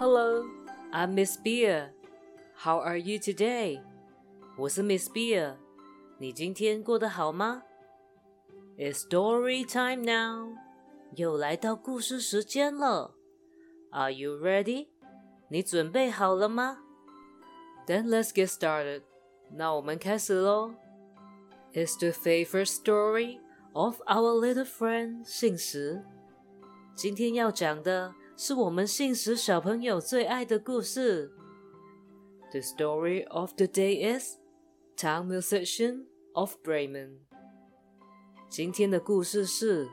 Hello, I'm Miss Beer. How are you today? 我是 Miss Beer. 你今天过得好吗？It's story time now. 又来到故事时间了。Are you ready? 你准备好了吗？Then let's get started. 那我们开始喽。It's the favorite story of our little friend 信实。今天要讲的 是我们信实小朋友最爱的故事。The story of the day is Town Musician of Bremen。今天的故事是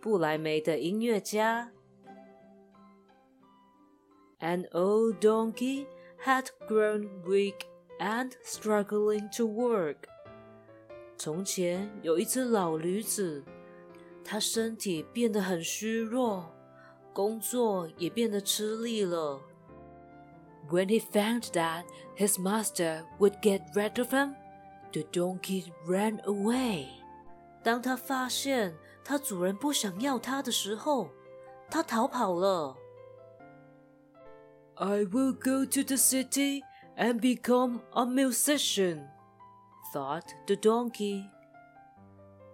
布莱梅的音乐家。An old donkey had grown weak and struggling to work。从前有一只老驴子，它身体变得很虚弱， 工作也变得吃力了。When he found that his master would get rid of him, the donkey ran away. 当他发现他主人不想要他的时候，他逃跑了。I will go to the city and become a musician, thought the donkey.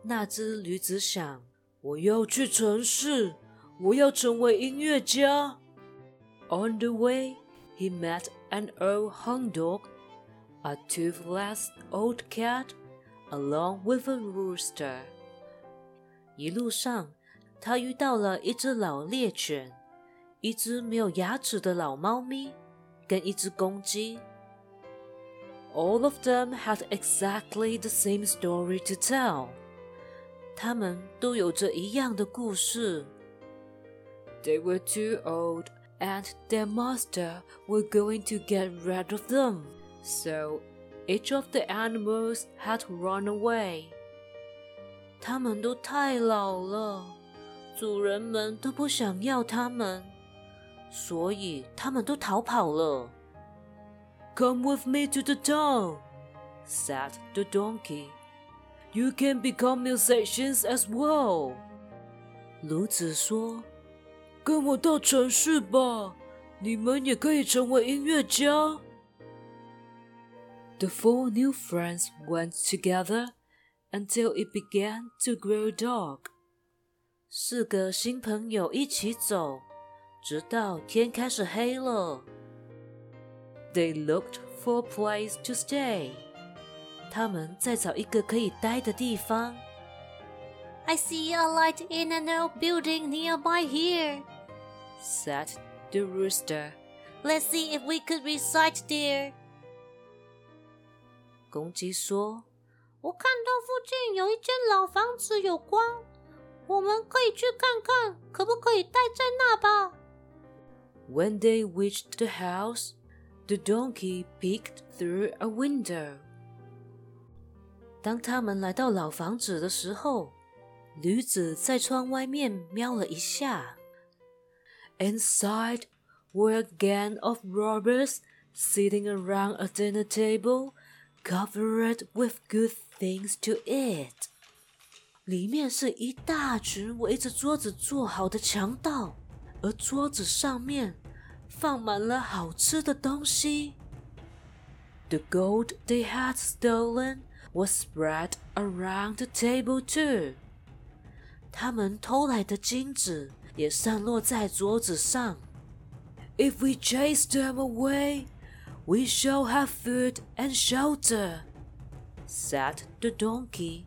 那只驴子想：“我要去城市， 我要成为音乐家。” On the way, he met an old hound dog, a toothless old cat, along with a rooster. 一路上，他遇到了一只老猎犬。一只没有牙齿的老猫咪，跟一只公鸡。All of them had exactly the same story to tell。他们都有着一样的故事。 They were too old, and their master were going to get rid of them. So each of the animals had run away. 他们都太老了，主人们都不想要他们。所以他们都逃跑了。Come with me to the town, said the donkey. You can become musicians as well. 鸬子说：“ 跟我到城市吧，你们也可以成为音乐家。” The four new friends went together until it began to grow dark. 四个新朋友一起走。直到天开始黑了。They looked for a place to stay。他们在找一个可以待的地方。I see a light in an old building nearby here, said the rooster. Let's see if we could reside there. 公鸡说：“我看到附近有一间老房子有光，我们可以去看看，可不可以待在那吧？” When they reached the house, the donkey peeked through a window. 当他们来到老房子的时候，驴子在窗外面瞄了一下。 Inside were a gang of robbers sitting around a dinner table covered with good things to eat. 里面是一大群围着桌子坐好的强盗。而桌子上面放满了好吃的东西。The gold they had stolen was spread around the table too。他们偷来的金子 也散落在桌子上。If we chase them away, we shall have food and shelter," said the donkey.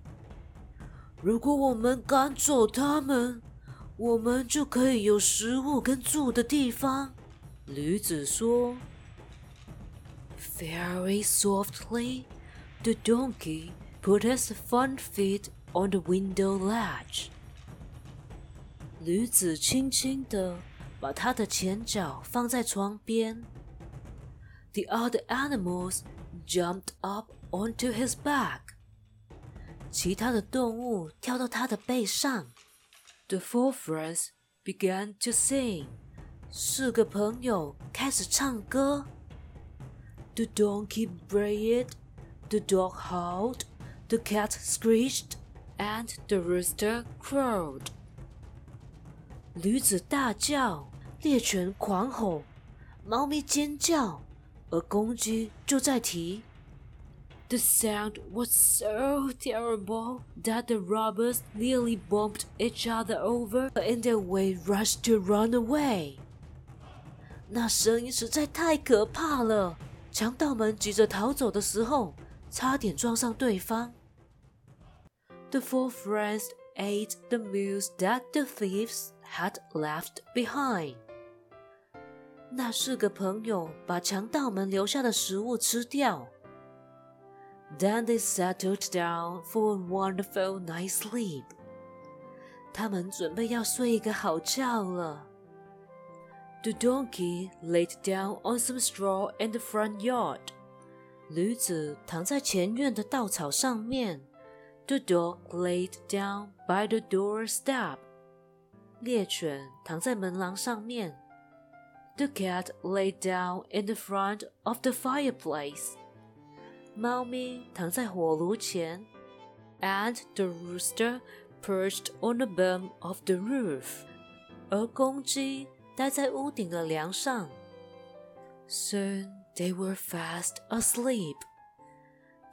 如果我们赶走他们，我们就可以有食物跟住的地方。驴子说：“Very softly, the donkey put his front feet on the window ledge。” 驴子轻轻地把它的前脚放在窗边。The other animals jumped up onto his back。其他的动物跳到它的背上。The four friends began to sing. 四个朋友开始唱歌。The donkey brayed, the dog howled, the cat screeched, and the rooster crowed. 驴子大叫，猎犬狂吼， 猫咪尖叫，而公鸡就在啼。The sound was so terrible that the robbers nearly bumped each other over in their way rushed to run away. 那声音实在太可怕了，强盗们急着逃走的时候，差点撞上对方。The four friends ate the meals that the thieves had left behind. 那四个朋友把强盗们留下的食物吃掉。then they settled down for a wonderful night's sleep. 他们准备要睡一个好觉了。The donkey laid down on some straw in the front yard. 驴子躺在前院的稻草上面。The dog laid down by the doorstep. 猎犬躺在门廊上面。The cat lay down in the front of the fireplace. 猫咪躺在火炉前，and the rooster perched on the beam of the roof，而公鸡待在屋顶的梁上。Soon they were fast asleep，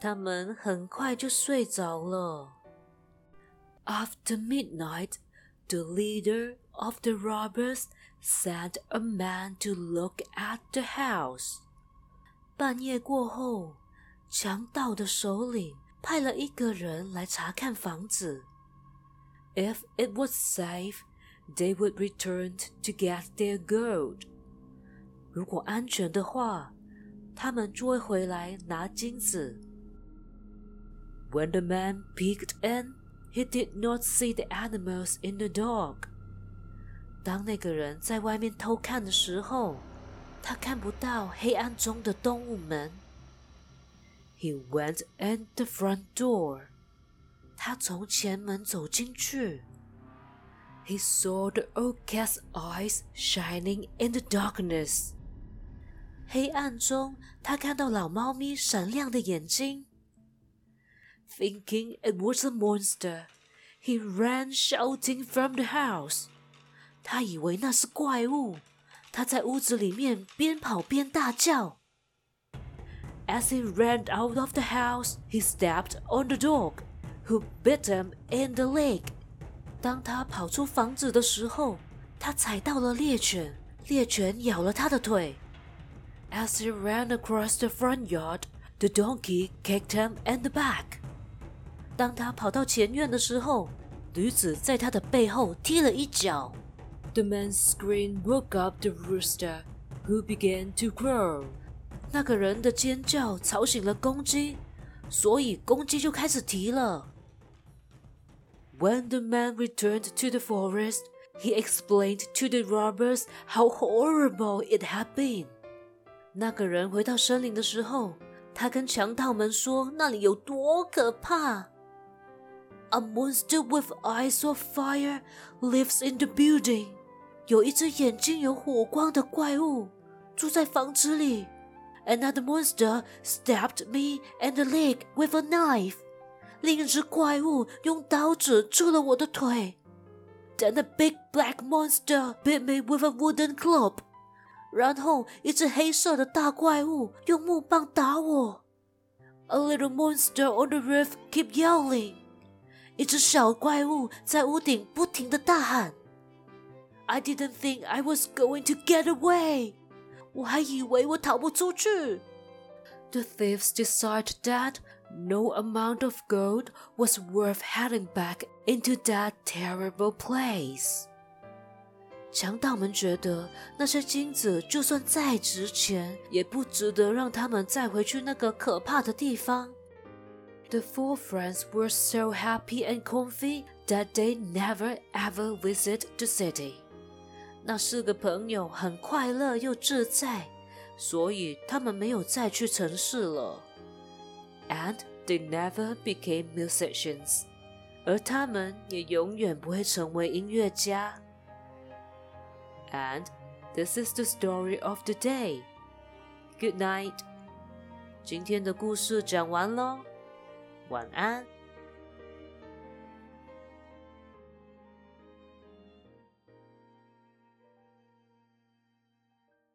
他们很快就睡着了。After midnight, the leader of the robbers sent a man to look at the house。半夜过后。强盗的首领派了一个人来查看房子。If it was safe, they would return to get their gold. 如果安全的话，他们就会回来拿金子。When the man peeked in, he did not see the animals in the dog. 当那个人在外面偷看的时候，他看不到黑暗中的动物们。he went in the front door. 他从前门走进去。He saw the old cat's eyes shining in the darkness. 黑暗中，他看到老猫咪闪亮的眼睛。 Thinking it was a monster, he ran shouting from the house. 他以为那是怪物，他在屋子里面边跑边大叫。as he ran out of the house, he stepped on the dog, who bit him in the leg. 当他跑出房子的时候，他踩到了猎犬，猎犬咬了他的腿。As he ran across the front yard, the donkey kicked him in the back. 当他跑到前院的时候，驴子在他的背后踢了一脚。The man's scream woke up the rooster, who began to crow. 那个人的尖叫吵醒了公鸡，所以公鸡就开始啼了。When the man returned to the forest, he explained to the robbers how horrible it had been. 那个人回到森林的时候，他跟强盗们说那里有多可怕。A monster with eyes of fire lives in the building. 有一只眼睛有火光的怪物住在房子里。Another monster stabbed me in the leg with a knife. 另一只怪物用刀子戳了我的腿。Then a big black monster bit me with a wooden club. 然后一只黑色的大怪物用木棒打我。A little monster on the roof kept yelling. 一只小怪物在屋顶不停地大喊。I didn't think I was going to get away. 我还以为我逃不出去。The thieves decided that no amount of gold was worth heading back into that terrible place. 强盗们觉得那些金子就算再值钱，也不值得让他们再回去那个可怕的地方。 The four friends were so happy and comfy that they never ever visit the city. 那四个朋友很快乐又自在，所以他们没有再去城市了。And they never became musicians，而他们也永远不会成为音乐家。And this is the story of the day. Good night. 今天的故事讲完喽， 晚安。